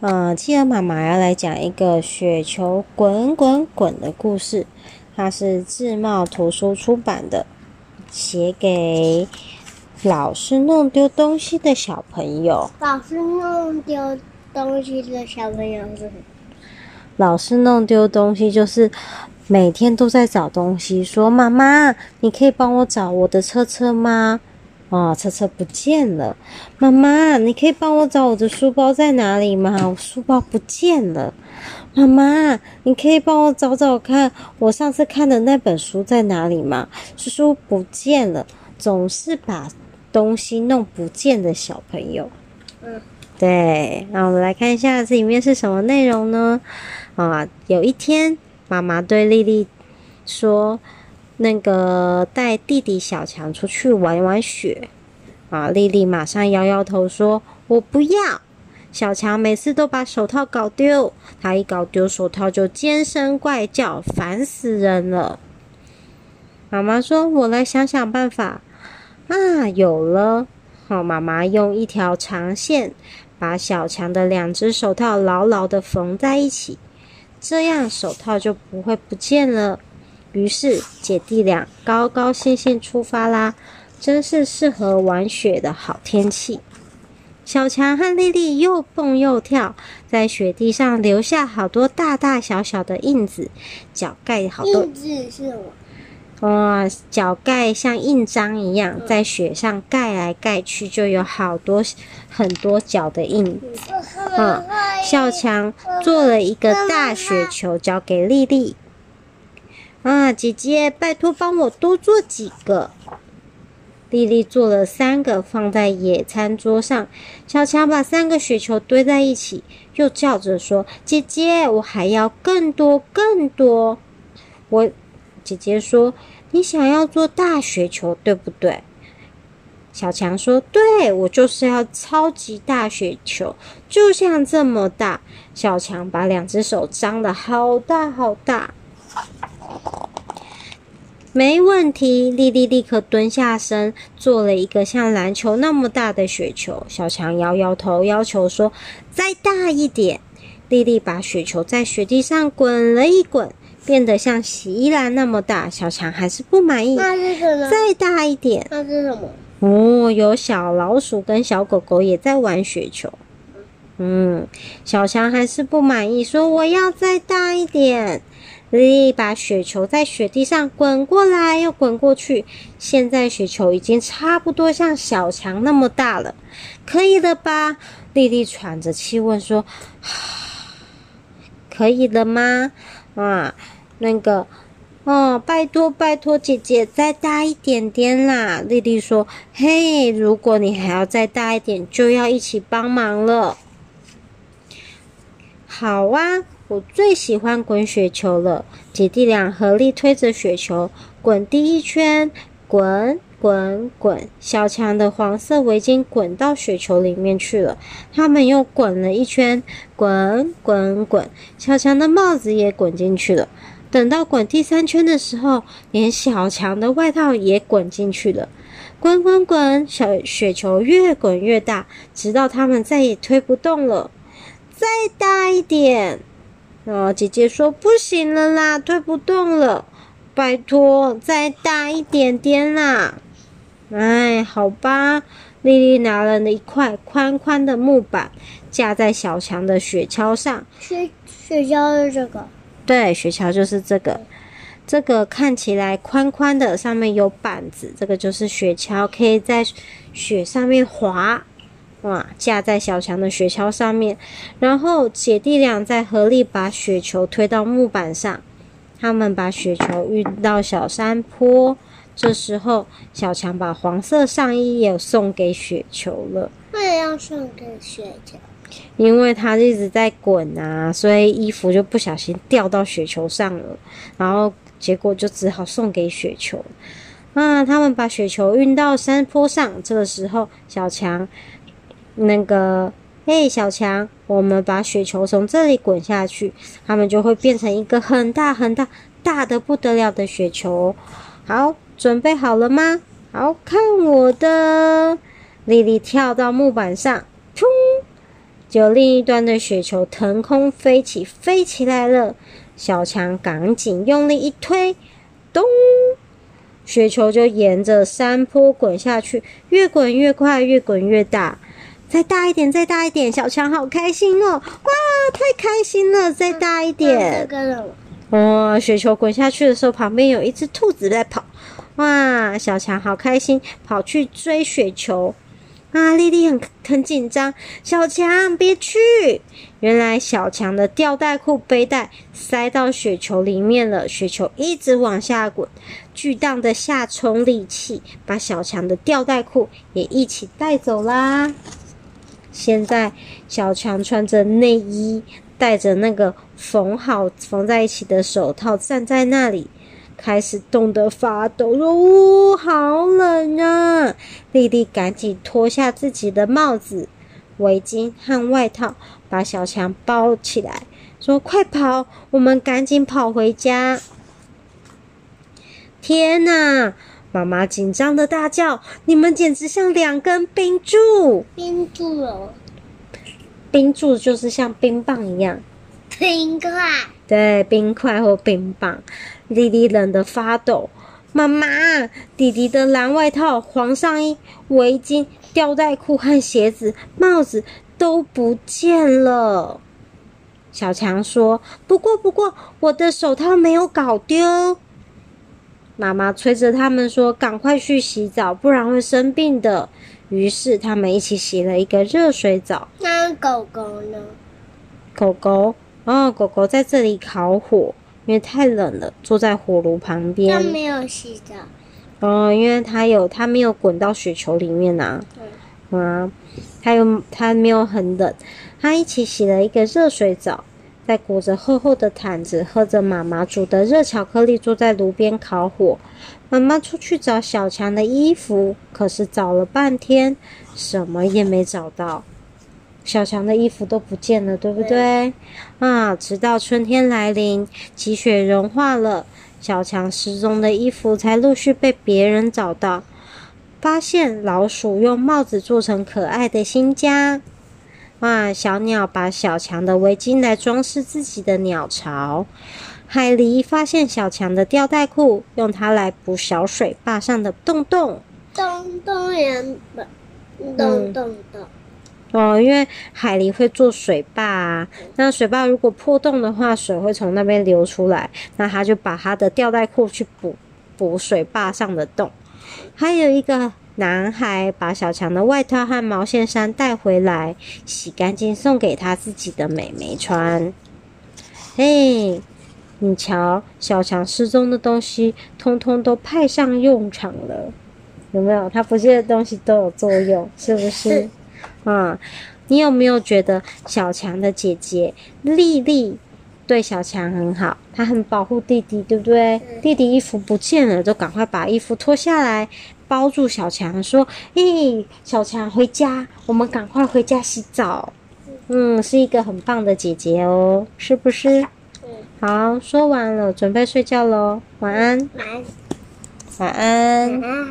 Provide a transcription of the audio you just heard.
嗯，企鹅妈妈要来讲一个雪球滚滚滚的故事，它是智茂图书出版的，写给老是弄丢东西的小朋友。老是弄丢东西的小朋友是？老是弄丢东西就是每天都在找东西，说：“妈妈，你可以帮我找我的车车吗？”哦，车车不见了，妈妈，你可以帮我找我的书包在哪里吗？我书包不见了，妈妈，你可以帮我找找看，我上次看的那本书在哪里吗？书不见了，总是把东西弄不见的小朋友。嗯，对，那我们来看一下这里面是什么内容呢？啊，有一天，妈妈对丽丽说。那个带弟弟小强出去玩玩雪，啊！丽丽马上摇摇头说：“我不要。”小强每次都把手套搞丢，他一搞丢手套就尖声怪叫，烦死人了。妈妈说：“我来想想办法。”啊，有了！好，妈妈用一条长线把小强的两只手套牢牢地缝在一起，这样手套就不会不见了。于是姐弟俩高高兴兴出发啦！真是适合玩雪的好天气。小强和丽丽又蹦又跳，在雪地上留下好多大大小小的印子，脚盖好多。印子是？哇，脚盖像印章一样，在雪上盖来盖去，就有好多很多脚的印子。嗯，小强做了一个大雪球，交给丽丽。啊，姐姐，拜托帮我多做几个。丽丽做了三个，放在野餐桌上。小强把三个雪球堆在一起，又叫着说：“姐姐，我还要更多更多。”我姐姐说：“你想要做大雪球，对不对？”小强说：“对，我就是要超级大雪球，就像这么大。”小强把两只手张得好大好大。没问题，丽丽立刻蹲下身，做了一个像篮球那么大的雪球。小强摇摇头，要求说：“再大一点。”丽丽把雪球在雪地上滚了一滚，变得像洗衣篮那么大。小强还是不满意？再大一点。那是什么？哦，有小老鼠跟小狗狗也在玩雪球。嗯，小强还是不满意，说：“我要再大一点。”丽丽把雪球在雪地上滚过来又滚过去，现在雪球已经差不多像小强那么大了，可以了吧？丽丽喘着气问说：“ 可以了吗？”啊，那个，哦，拜托拜托，姐姐再大一点点啦！丽丽说：“嘿，如果你还要再大一点，就要一起帮忙了。”好啊。我最喜欢滚雪球了，姐弟俩合力推着雪球滚第一圈，滚滚滚，小强的黄色围巾滚到雪球里面去了。他们又滚了一圈，滚滚滚，小强的帽子也滚进去了。等到滚第三圈的时候，连小强的外套也滚进去了。滚滚滚，小雪球越滚越大，直到他们再也推不动了。再大一点。哦，姐姐说不行了啦，推不动了，拜托再大一点点啦。哎，好吧，丽丽拿了那一块宽宽的木板，架在小强的雪橇上。雪雪橇是这个？对，雪橇就是这个。这个看起来宽宽的，上面有板子，这个就是雪橇，可以在雪上面滑。哇！架在小强的雪橇上面，然后姐弟俩再合力把雪球推到木板上。他们把雪球运到小山坡，这时候小强把黄色上衣也送给雪球了。为什么要送给雪球？因为他一直在滚啊，所以衣服就不小心掉到雪球上了，然后结果就只好送给雪球。啊！他们把雪球运到山坡上，这个时候小强。那个，嘿，小强，我们把雪球从这里滚下去，它们就会变成一个很大很大、大的不得了的雪球。好，准备好了吗？好，看我的！丽丽跳到木板上，砰！就另一端的雪球腾空飞起，飞起来了。小强赶紧用力一推，咚！雪球就沿着山坡滚下去，越滚越快，越滚越大。再大一点，再大一点！小强好开心哦！哇，太开心了！再大一点！哇，雪球滚下去的时候，旁边有一只兔子在跑。哇，小强好开心，跑去追雪球。啊，丽丽很很紧张，小强别去！原来小强的吊带裤背带塞到雪球里面了，雪球一直往下滚，巨大的下冲力气把小强的吊带裤也一起带走啦。现在小强穿着内衣，戴着那个缝好缝在一起的手套，站在那里。开始冻得发抖，说：“呜，好冷啊！”丽丽赶紧脱下自己的帽子、围巾和外套，把小强包起来，说：“快跑，我们赶紧跑回家！”天哪！妈妈紧张的大叫：“你们简直像两根冰柱！”冰柱哦，冰柱就是像冰棒一样，冰块。对，冰块或冰棒。丽丽冷得发抖，妈妈，弟弟的蓝外套、黄上衣、围巾、吊带裤和鞋子、帽子都不见了。小强说：“不过，不过，我的手套没有搞丢。”妈妈催着他们说：“赶快去洗澡，不然会生病的。”于是他们一起洗了一个热水澡。那狗狗呢？狗狗，哦，狗狗在这里烤火。因为太冷了，坐在火炉旁边。它没有洗澡。哦，因为它有，它没有滚到雪球里面呐、啊。它有，它没有很冷。它一起洗了一个热水澡，再裹着厚厚的毯子，喝着妈妈煮的热巧克力，坐在炉边烤火。妈妈出去找小强的衣服，可是找了半天，什么也没找到。小强的衣服都不见了，对不对？对。啊，直到春天来临，积雪融化了，小强失踪的衣服才陆续被别人找到。发现老鼠用帽子做成可爱的新家。哇，小鸟把小强的围巾来装饰自己的鸟巢。海狸发现小强的吊带裤，用它来补小水坝上的洞洞。洞洞人，洞洞洞。哦，因为海狸会做水坝啊，那水坝如果破洞的话，水会从那边流出来，那他就把他的吊带裤去补补水坝上的洞。还有一个男孩把小强的外套和毛线衫带回来，洗干净送给他自己的妹妹穿。嘿，你瞧，小强失踪的东西通通都派上用场了，有没有？他不见的东西都有作用，是不是？嗯，你有没有觉得小强的姐姐丽丽对小强很好？他很保护弟弟，对不对？嗯、弟弟衣服不见了，就赶快把衣服脱下来包住小强，说：“咦，小强回家，我们赶快回家洗澡。”嗯，是一个很棒的姐姐哦，是不是？嗯。好，说完了，准备睡觉喽，晚安。晚安。晚安。晚安。